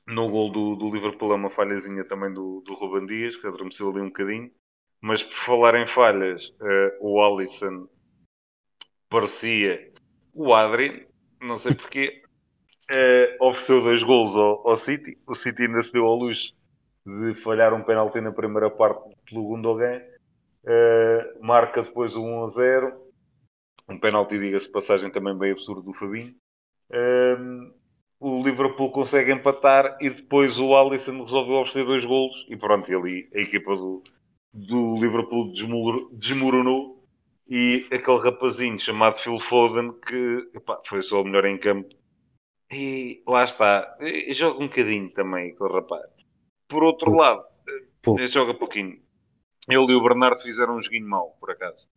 no gol do, do Liverpool é uma falhazinha também do, do Ruben Dias que adormeceu ali um bocadinho. Mas por falar em falhas uh, o Alisson parecia o Adri não sei porquê uh, ofereceu dois gols ao, ao, City. O City ainda se deu ao luxo de falhar um penalti na primeira parte pelo Gundogan uh, marca depois o 1 a 0 um penalti, diga-se passagem, também bem absurdo do Fabinho. Um, o Liverpool consegue empatar e depois o Alisson resolveu oferecer dois golos e pronto, e ali a equipa do, do Liverpool desmoronou e aquele rapazinho chamado Phil Foden que epá, foi só o melhor em campo e lá está, joga um bocadinho também aquele rapaz. Por outro Pô. lado, Pô. Eh, joga pouquinho. Ele e o Bernardo fizeram um joguinho mau, por acaso.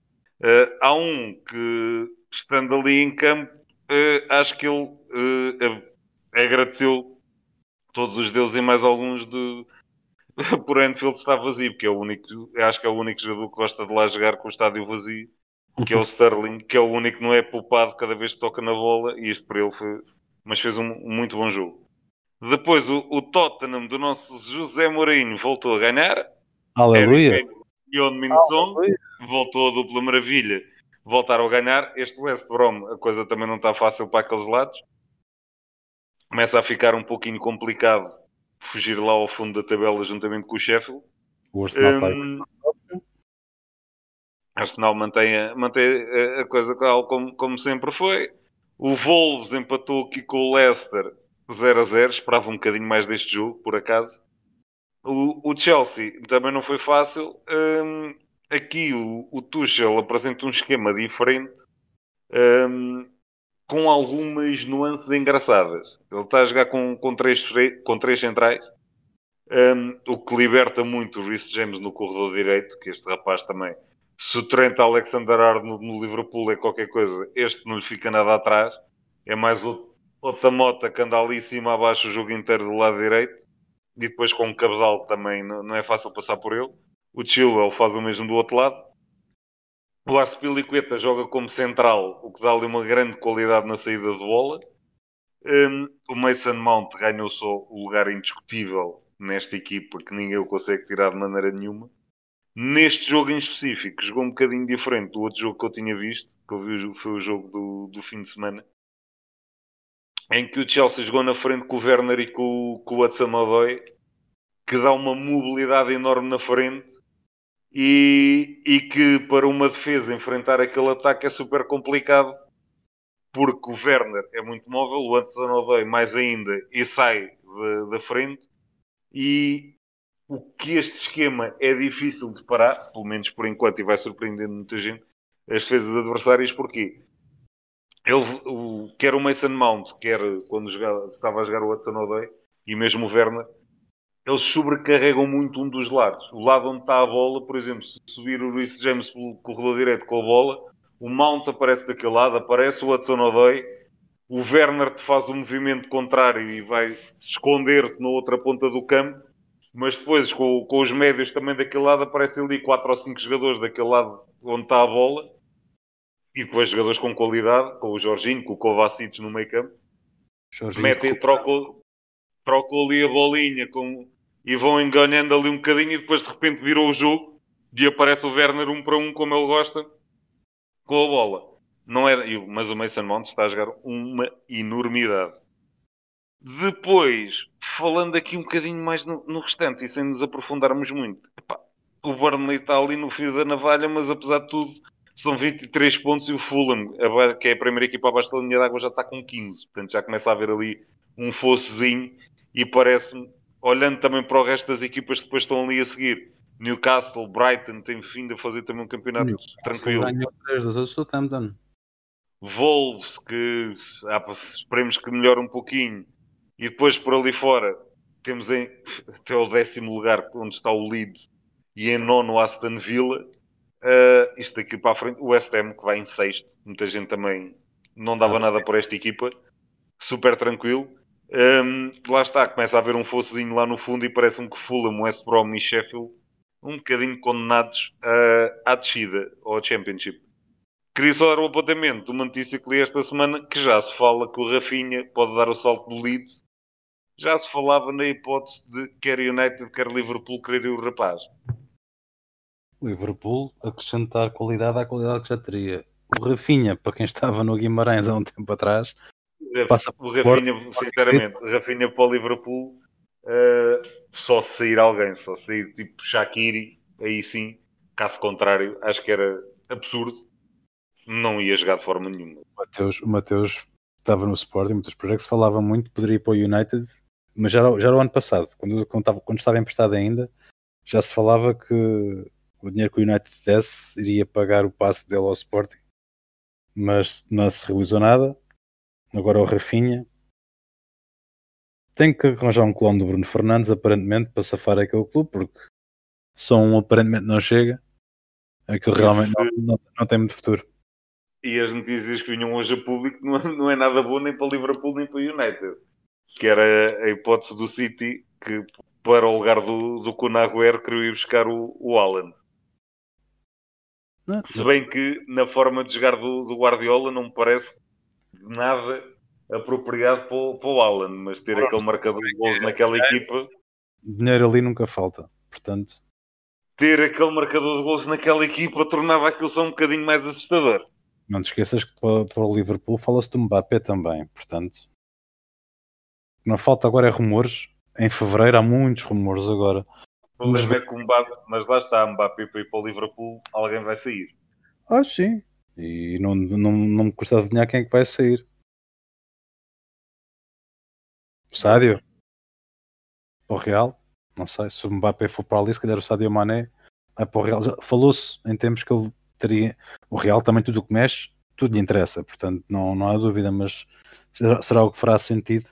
Uh, há um que, estando ali em campo, uh, acho que ele uh, agradeceu todos os deuses e mais alguns de. Por Anfield está vazio, porque é o único, acho que é o único jogador que gosta de lá jogar com o estádio vazio, que é o Sterling, que é o único que não é poupado cada vez que toca na bola, e isto para ele foi, mas fez um, um muito bom jogo. Depois o, o, Tottenham do nosso José Mourinho voltou a ganhar. Aleluia! Yon Minson voltou a dupla maravilha, voltaram a ganhar. Este West Brom, a coisa também não está fácil para aqueles lados. Começa a ficar um pouquinho complicado fugir lá ao fundo da tabela juntamente com o Sheffield. O Arsenal um, está aí. Arsenal mantém, a, mantém a, a coisa como, como sempre foi. O Wolves empatou aqui com o Leicester 0 a 0. Esperava um bocadinho mais deste jogo, por acaso. O, o Chelsea também não foi fácil. Um, aqui o, o Tuchel apresenta um esquema diferente. Um, com algumas nuances engraçadas. Ele está a jogar com, com, três, com três centrais, um, o que liberta muito o Rhys James no corredor direito, que este rapaz também. Se o Trent Alexander-Arnold no Liverpool é qualquer coisa, este não lhe fica nada atrás. É mais outra mota que anda ali em cima abaixo o jogo inteiro do lado direito. E depois com o cabedal também não, é fácil passar por ele. O Chilwell faz o mesmo do outro lado. O Aspilicueta joga como central, o que dá-lhe uma grande qualidade na saída de bola. Um, o Mason Mount ganhou só o lugar indiscutível nesta equipa que ninguém o consegue tirar de maneira nenhuma. Neste jogo em específico, jogou um bocadinho diferente do outro jogo que eu tinha visto, que eu vi, foi o jogo do, do fim de semana, em que o Chelsea jogou na frente com o Werner e com, com o Hudson-Odoi, que dá uma mobilidade enorme na frente e, e que para uma defesa enfrentar aquele ataque é super complicado porque o Werner é muito móvel, o Anthony Odoi mais ainda e sai da frente e o que este esquema é difícil de parar, pelo menos por enquanto, e vai surpreendendo muita gente, as defesas adversárias, porque ele, o, quer o Mason Mount, quer quando jogava, estava a jogar o Hudson Odoi, e mesmo o Werner, eles sobrecarregam muito um dos lados. O lado onde está a bola, por exemplo, se subir o Luís James pelo corredor direito com a bola, o Mount aparece daquele lado, aparece o Hudson Odoi, o Werner te faz o um movimento contrário e vai esconder-se na outra ponta do campo, mas depois com, com, os médios também daquele lado aparecem ali 4 ou 5 jogadores daquele lado onde está a bola e depois jogadores com qualidade, com o Jorginho, com o Kovacic no meio campo. Metem, trocam, trocam ali a bolinha com, e vão enganando ali um bocadinho e depois de repente virou o jogo e aparece o Werner um para um como ele gosta com a bola. Não é, mas o Mason Mount está a jogar uma enormidade. Depois, falando aqui um bocadinho mais no, no restante e sem nos aprofundarmos muito, epá, o Burnley está ali no fio da navalha, mas apesar de tudo, são 23 pontos e o Fulham, que é a primeira equipa abaixo da linha d'água, já está com 15. Portanto, já começa a haver ali um fossozinho e parece-me olhando também para o resto das equipas que depois estão ali a seguir, Newcastle, Brighton tem vindo a fazer também um campeonato Newcastle tranquilo. Ganhou 3 do Southampton. Wolves, que ah, esperemos que melhore um pouquinho. E depois por ali fora temos em, até o décimo lugar onde está o Leeds e em nono Aston Villa. Uh, isto daqui para a frente, o West Ham que vai em sexto. Muita gente também não dava ah, nada por esta equipa. Super tranquilo. Um, lá está, começa a haver um fossozinho lá no fundo e parece-me que Fulham, West Brom e Sheffield um bocadinho condenados uh, à descida ou ao Championship. Queria só dar o apontamento de uma notícia que li esta semana que já se fala que o Rafinha pode dar o salto do Leeds. Já se falava na hipótese de quer United, quer Liverpool querer o rapaz. Liverpool acrescentar qualidade à qualidade que já teria. O Rafinha, para quem estava no Guimarães há um tempo atrás, Passa o Rafinha, sinceramente, o Rafinha para o Liverpool, uh, só sair alguém, só sair tipo Shaqiri, aí sim, caso contrário, acho que era absurdo, não ia jogar de forma nenhuma. O Mateus, estava no Sporting, muitas que se falava muito, poderia ir para o United, mas já, já era o ano passado, quando, quando, estava, quando estava emprestado ainda, já se falava que o dinheiro que o United desse iria pagar o passe dele ao Sporting, mas não se realizou nada Agora o Rafinha tem que arranjar um clone do Bruno Fernandes, aparentemente, para safar aquele clube, porque só um aparentemente não chega. Aquilo realmente não, não, não, tem muito futuro. E as notícias que vinham hoje a público não, não é nada boa nem para o Liverpool nem para o United. Que era a hipótese do City que para o lugar do, do Kunaguer queria ir buscar o, o Haaland. Se bem que na forma de jogar do, do Guardiola não me parece nada apropriado para o, para o Alan, mas ter Pronto, aquele marcador de gols naquela equipa. Dinheiro ali nunca falta, portanto. Ter aquele marcador de gols naquela equipa tornava aquilo só um bocadinho mais assustador. Não te esqueças que para, para o Liverpool fala-se do Mbappé também, portanto. Não falta agora é rumores. Em fevereiro há muitos rumores agora mas, é que Mbappé, mas lá está, Mbappé para ir para o Liverpool, alguém vai sair. Ah, sim. E não, não, não me custa adivinhar quem é que vai sair. Sádio? Para o Real? Não sei. Se o Mbappé for para ali, se calhar o Sádio Mané vai para o Real. Falou-se em tempos que ele teria. O Real também tudo o que mexe, tudo lhe interessa. Portanto, não, não há dúvida. Mas será, será o que fará sentido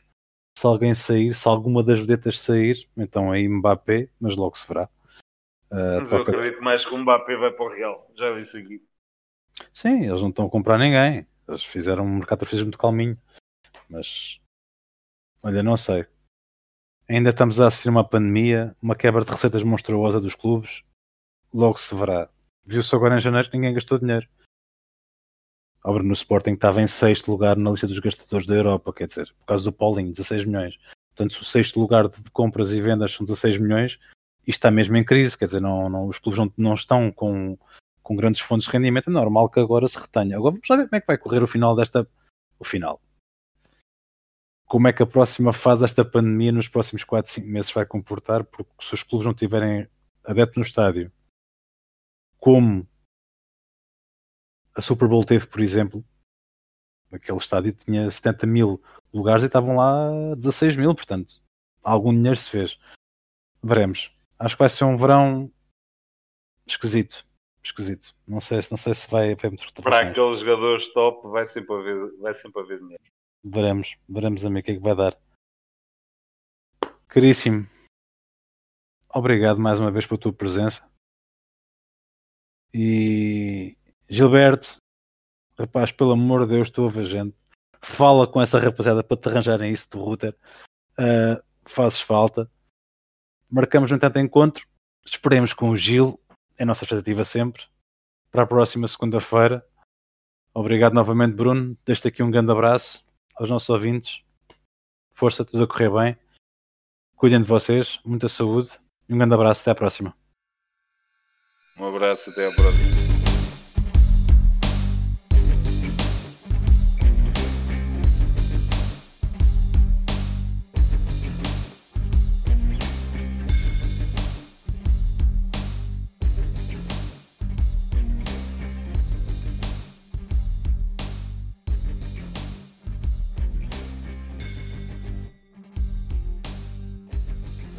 se alguém sair, se alguma das vedetas sair, então aí Mbappé, mas logo se verá. Uh, mas eu acredito mais que o Mbappé vai para o Real, já disse aqui. Sim, eles não estão a comprar ninguém. Eles fizeram um mercado de muito calminho. Mas olha, não sei. Ainda estamos a assistir uma pandemia, uma quebra de receitas monstruosa dos clubes. Logo se verá. Viu-se agora em janeiro que ninguém gastou dinheiro. Obra no Sporting estava em sexto lugar na lista dos gastadores da Europa, quer dizer, por causa do Paulinho, 16 milhões. Portanto, o sexto lugar de compras e vendas são 16 milhões, isto está mesmo em crise, quer dizer, não, não, os clubes não, não estão com, com grandes fontes de rendimento, é normal que agora se retenha. Agora vamos ver como é que vai correr o final desta. O final. Como é que a próxima fase desta pandemia nos próximos 4, 5 meses vai comportar, porque se os clubes não tiverem adeptos no estádio, como a Super Bowl teve, por exemplo, aquele estádio tinha 70 mil lugares e estavam lá 16 mil, portanto, algum dinheiro se fez. Veremos. Acho que vai ser um verão esquisito esquisito. Não sei, não sei se vai haver muitas Para aqueles jogadores top, vai sempre haver, vai sempre haver dinheiro. Veremos, veremos a mim o que é que vai dar. Caríssimo, obrigado mais uma vez pela tua presença. E Gilberto, rapaz, pelo amor de Deus, estou gente. Fala com essa rapaziada para te arranjarem isso do router. Uh, fazes falta. Marcamos um tanto encontro. Esperemos com o Gil é a nossa expectativa sempre. Para a próxima segunda-feira. Obrigado novamente, Bruno. Deixo aqui um grande abraço aos nossos ouvintes. Força, tudo a correr bem. Cuidem de vocês, muita saúde um grande abraço. Até à próxima. Um abraço, até à próxima.